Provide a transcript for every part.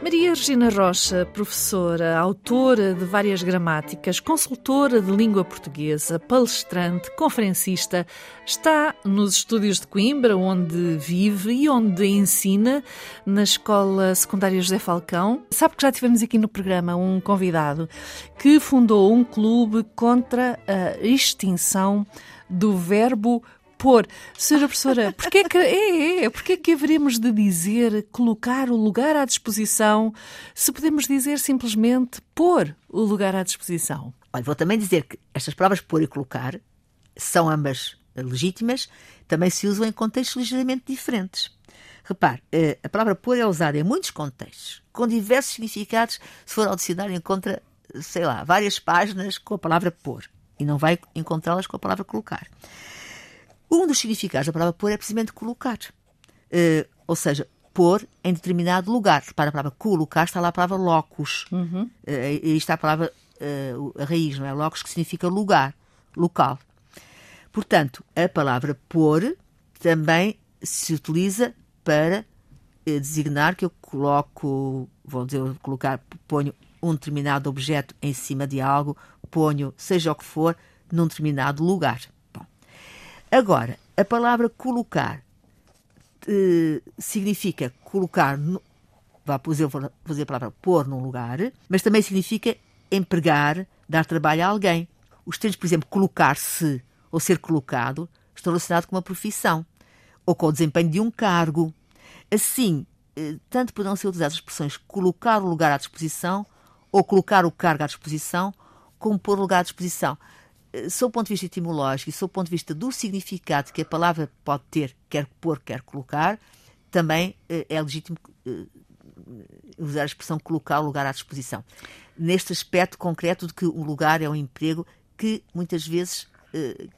Maria Regina Rocha, professora, autora de várias gramáticas, consultora de língua portuguesa, palestrante, conferencista, está nos estúdios de Coimbra, onde vive e onde ensina na Escola Secundária José Falcão. Sabe que já tivemos aqui no programa um convidado que fundou um clube contra a extinção do verbo pôr. Senhora professora, porquê que, é, é, é, porquê que haveremos de dizer colocar o lugar à disposição se podemos dizer simplesmente pôr o lugar à disposição? Olha, vou também dizer que estas palavras pôr e colocar são ambas legítimas, também se usam em contextos ligeiramente diferentes. Repare, eh, a palavra pôr é usada em muitos contextos, com diversos significados. Se for ao dicionário, encontra, sei lá, várias páginas com a palavra pôr e não vai encontrá-las com a palavra colocar. Um dos significados da palavra pôr é precisamente colocar. Uh, ou seja, pôr em determinado lugar. Para a palavra colocar está lá a palavra locus. Uhum. Uh, e está a palavra, uh, a raiz, não é? Locus, que significa lugar, local. Portanto, a palavra pôr também se utiliza para designar que eu coloco, vou dizer, colocar, ponho um determinado objeto em cima de algo, ponho, seja o que for, num determinado lugar. Agora, a palavra colocar eh, significa colocar, no, vá fazer, a palavra pôr num lugar, mas também significa empregar, dar trabalho a alguém. Os termos, por exemplo, colocar-se ou ser colocado estão relacionados com uma profissão ou com o desempenho de um cargo. Assim, eh, tanto poderão ser utilizadas as expressões colocar o lugar à disposição ou colocar o cargo à disposição, como pôr o lugar à disposição. Eh, sob o ponto de vista etimológico e sob o ponto de vista do significado que a palavra pode ter, quer pôr, quer colocar, também eh, é legítimo eh, usar a expressão colocar o lugar à disposição. Neste aspecto concreto de que um lugar é um emprego que muitas vezes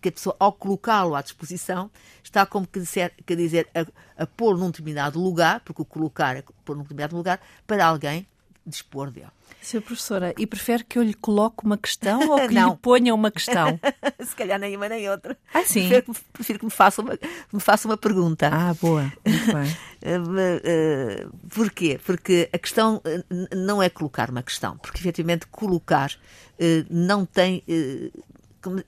que a pessoa, ao colocá-lo à disposição, está como que dizer, que dizer a, a pôr num determinado lugar, porque o colocar é pôr num determinado lugar, para alguém dispor dele. Senhora professora, e prefere que eu lhe coloque uma questão ou que lhe ponha uma questão? Se calhar nem uma nem outra. Ah, sim? Prefiro, prefiro que me faça, uma, me faça uma pergunta. Ah, boa. Muito bem. Eh, eh, porquê? Porque a questão eh, não é colocar uma questão, porque efetivamente colocar não tem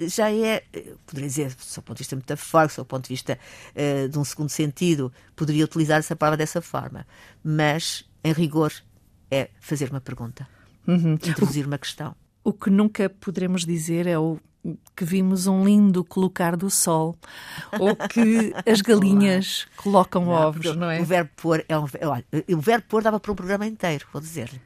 já é, poderia dizer, do ponto de vista metafórico, do ponto de vista uh, de um segundo sentido, poderia utilizar essa palavra dessa forma. Mas, em rigor, é fazer uma pergunta, uhum. introduzir uma questão. O que nunca poderemos dizer é o que vimos um lindo colocar do sol ou que as galinhas colocam não, ovos, não é? O verbo pôr é um. Olha, o verbo pôr dava para um programa inteiro, vou dizer-lhe.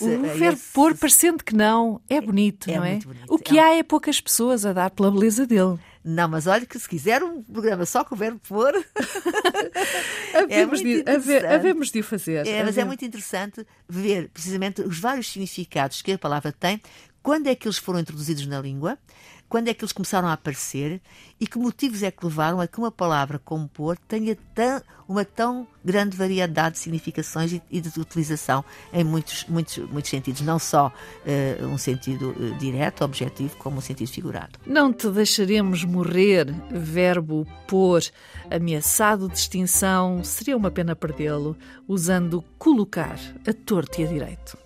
O verbo esse... pôr, parecendo que não, é bonito, é, não é? Bonito. O que é há é poucas pessoas a dar pela beleza dele. Não, mas olha que se quiser um programa só com o verbo pôr. havemos, é de, havemos de o fazer. É, mas é muito interessante ver precisamente os vários significados que a palavra tem, quando é que eles foram introduzidos na língua, quando é que eles começaram a aparecer e que motivos é que levaram a que uma palavra como pôr tenha tão, uma tão grande variedade de significações e, e de utilização em muitos, muitos, muitos sentidos, não só uh, um sentido uh, direto, objetivo, como um sentido figurado. Não te deixaremos morrer, verbo pôr, ameaçado de extinção, seria uma pena perdê-lo, usando colocar a torto e a direito.